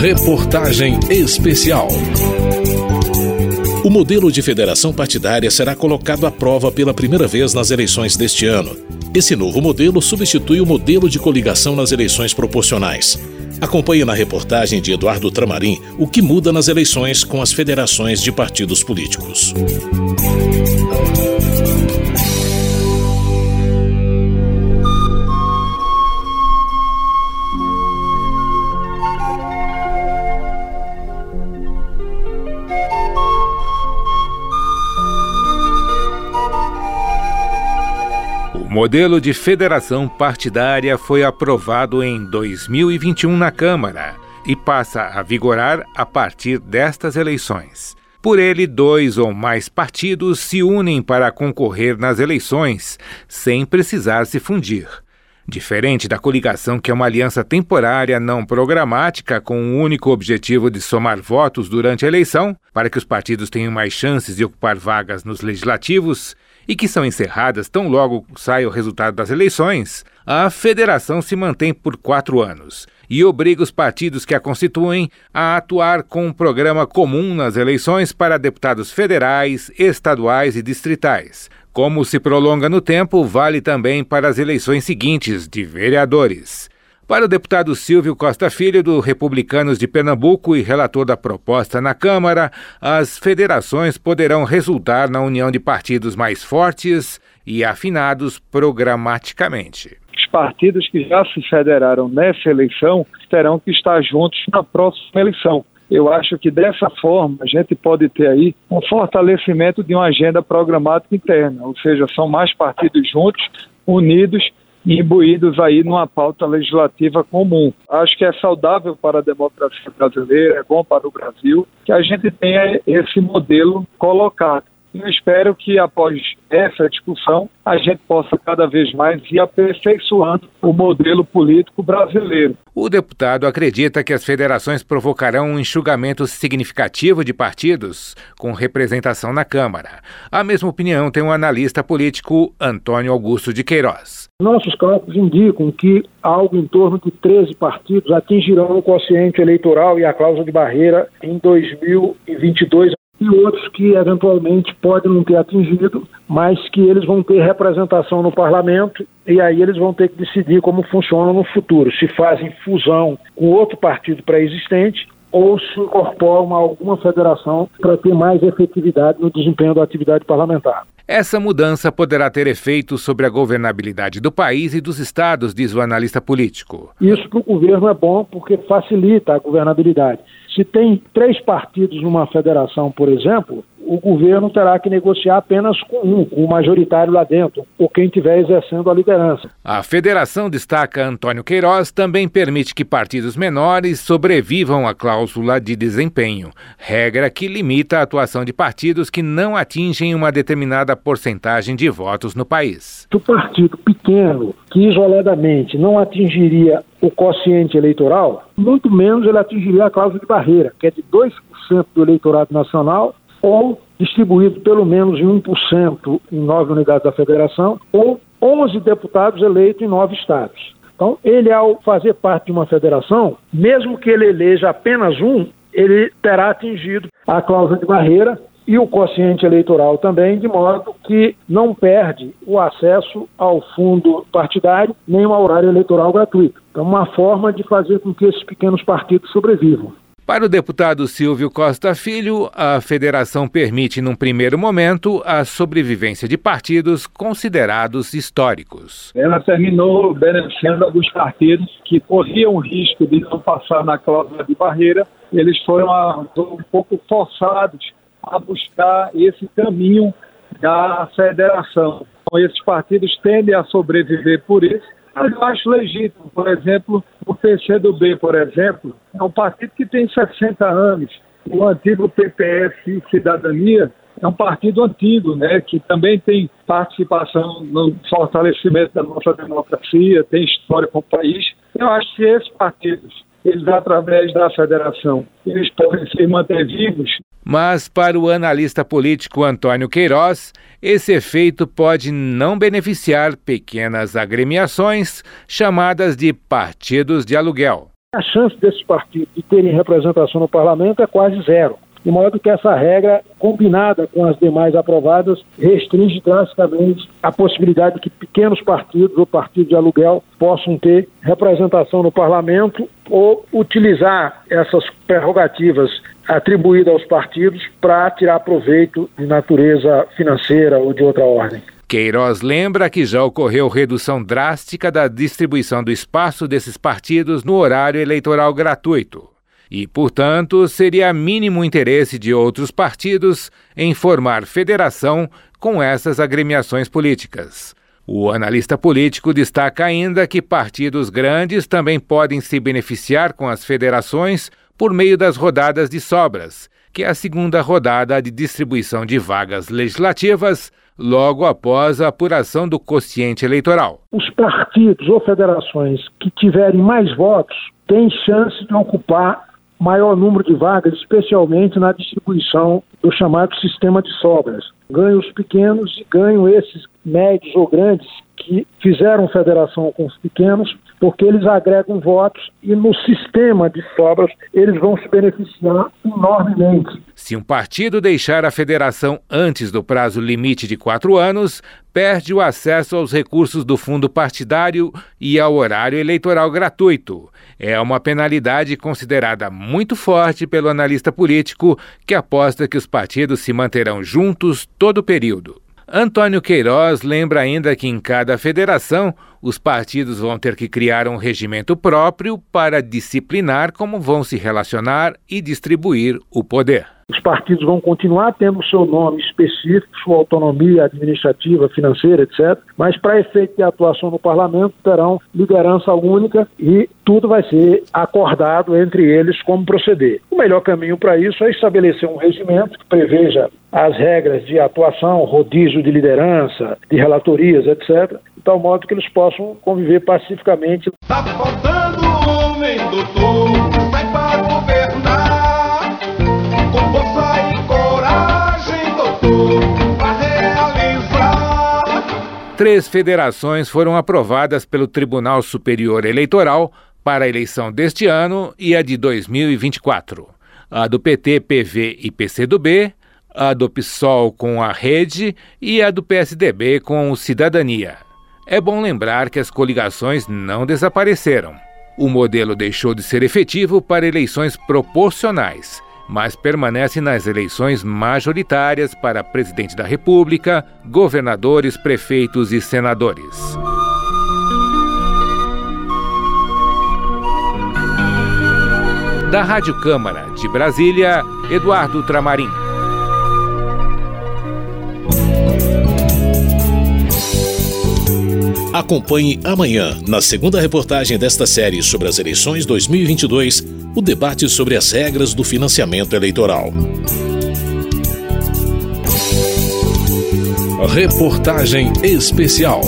Reportagem Especial. O modelo de federação partidária será colocado à prova pela primeira vez nas eleições deste ano. Esse novo modelo substitui o modelo de coligação nas eleições proporcionais. Acompanhe na reportagem de Eduardo Tramarim o que muda nas eleições com as federações de partidos políticos. O modelo de federação partidária foi aprovado em 2021 na Câmara e passa a vigorar a partir destas eleições. Por ele, dois ou mais partidos se unem para concorrer nas eleições, sem precisar se fundir. Diferente da coligação, que é uma aliança temporária não programática com o único objetivo de somar votos durante a eleição, para que os partidos tenham mais chances de ocupar vagas nos legislativos, e que são encerradas tão logo sai o resultado das eleições, a federação se mantém por quatro anos e obriga os partidos que a constituem a atuar com um programa comum nas eleições para deputados federais, estaduais e distritais. Como se prolonga no tempo, vale também para as eleições seguintes de vereadores. Para o deputado Silvio Costa Filho, do Republicanos de Pernambuco e relator da proposta na Câmara, as federações poderão resultar na união de partidos mais fortes e afinados programaticamente. Os partidos que já se federaram nessa eleição terão que estar juntos na próxima eleição. Eu acho que dessa forma a gente pode ter aí um fortalecimento de uma agenda programática interna, ou seja, são mais partidos juntos, unidos imbuídos aí numa pauta legislativa comum. Acho que é saudável para a democracia brasileira, é bom para o Brasil que a gente tenha esse modelo colocado. Eu espero que após essa discussão a gente possa cada vez mais ir aperfeiçoando o modelo político brasileiro. O deputado acredita que as federações provocarão um enxugamento significativo de partidos com representação na Câmara. A mesma opinião tem o analista político Antônio Augusto de Queiroz. Nossos cálculos indicam que algo em torno de 13 partidos atingirão o quociente eleitoral e a cláusula de barreira em 2022 e outros que eventualmente podem não ter atingido, mas que eles vão ter representação no parlamento e aí eles vão ter que decidir como funciona no futuro, se fazem fusão com outro partido pré-existente ou se incorporam a alguma federação para ter mais efetividade no desempenho da atividade parlamentar. Essa mudança poderá ter efeito sobre a governabilidade do país e dos estados, diz o analista político. Isso para o governo é bom porque facilita a governabilidade. Se tem três partidos numa federação, por exemplo, o governo terá que negociar apenas com um, com o majoritário lá dentro, ou quem estiver exercendo a liderança. A federação, destaca Antônio Queiroz, também permite que partidos menores sobrevivam à cláusula de desempenho, regra que limita a atuação de partidos que não atingem uma determinada porcentagem de votos no país. O partido pequeno, que isoladamente não atingiria o quociente eleitoral, muito menos ele atingiria a cláusula de barreira, que é de 2% do eleitorado nacional ou distribuído pelo menos em 1% em nove unidades da federação, ou 11 deputados eleitos em nove estados. Então, ele, ao fazer parte de uma federação, mesmo que ele eleja apenas um, ele terá atingido a cláusula de barreira e o quociente eleitoral também, de modo que não perde o acesso ao fundo partidário nem ao horário eleitoral gratuito. Então, uma forma de fazer com que esses pequenos partidos sobrevivam. Para o deputado Silvio Costa Filho, a federação permite, num primeiro momento, a sobrevivência de partidos considerados históricos. Ela terminou beneficiando alguns partidos que corriam o risco de não passar na cláusula de barreira. Eles foram um pouco forçados a buscar esse caminho da federação. Então, esses partidos tendem a sobreviver por isso mas eu acho legítimo, por exemplo, o PCdoB, por exemplo, é um partido que tem 60 anos. O antigo PPS Cidadania é um partido antigo, né, que também tem participação no fortalecimento da nossa democracia, tem história com o país. Eu acho que esses partidos, eles através da federação, eles podem se manter vivos mas, para o analista político Antônio Queiroz, esse efeito pode não beneficiar pequenas agremiações chamadas de partidos de aluguel. a chance desses partidos de terem representação no parlamento é quase zero de modo que essa regra, combinada com as demais aprovadas, restringe drasticamente a possibilidade de que pequenos partidos ou partidos de aluguel possam ter representação no parlamento ou utilizar essas prerrogativas atribuídas aos partidos para tirar proveito de natureza financeira ou de outra ordem. Queiroz lembra que já ocorreu redução drástica da distribuição do espaço desses partidos no horário eleitoral gratuito e, portanto, seria mínimo interesse de outros partidos em formar federação com essas agremiações políticas. O analista político destaca ainda que partidos grandes também podem se beneficiar com as federações por meio das rodadas de sobras, que é a segunda rodada de distribuição de vagas legislativas logo após a apuração do quociente eleitoral. Os partidos ou federações que tiverem mais votos têm chance de ocupar maior número de vagas, especialmente na distribuição do chamado sistema de sobras. Ganham os pequenos e ganham esses médios ou grandes que fizeram federação com os pequenos, porque eles agregam votos e no sistema de sobras eles vão se beneficiar enormemente. Se um partido deixar a federação antes do prazo limite de quatro anos, perde o acesso aos recursos do fundo partidário e ao horário eleitoral gratuito. É uma penalidade considerada muito forte pelo analista político, que aposta que os partidos se manterão juntos todo o período. Antônio Queiroz lembra ainda que em cada federação os partidos vão ter que criar um regimento próprio para disciplinar como vão se relacionar e distribuir o poder. Os partidos vão continuar tendo o seu nome específico, sua autonomia administrativa, financeira, etc. Mas, para efeito de atuação no parlamento, terão liderança única e tudo vai ser acordado entre eles como proceder. O melhor caminho para isso é estabelecer um regimento que preveja as regras de atuação, rodízio de liderança, de relatorias, etc., de tal modo que eles possam conviver pacificamente. Tá faltando homem, doutor, sai Três federações foram aprovadas pelo Tribunal Superior Eleitoral para a eleição deste ano e a de 2024. A do PT, PV e PCdoB, a do PSOL com a Rede e a do PSDB com o Cidadania. É bom lembrar que as coligações não desapareceram. O modelo deixou de ser efetivo para eleições proporcionais, mas permanece nas eleições majoritárias para presidente da República, governadores, prefeitos e senadores. Da Rádio Câmara de Brasília, Eduardo Tramarim. Acompanhe amanhã, na segunda reportagem desta série sobre as eleições 2022, o debate sobre as regras do financiamento eleitoral. Reportagem especial.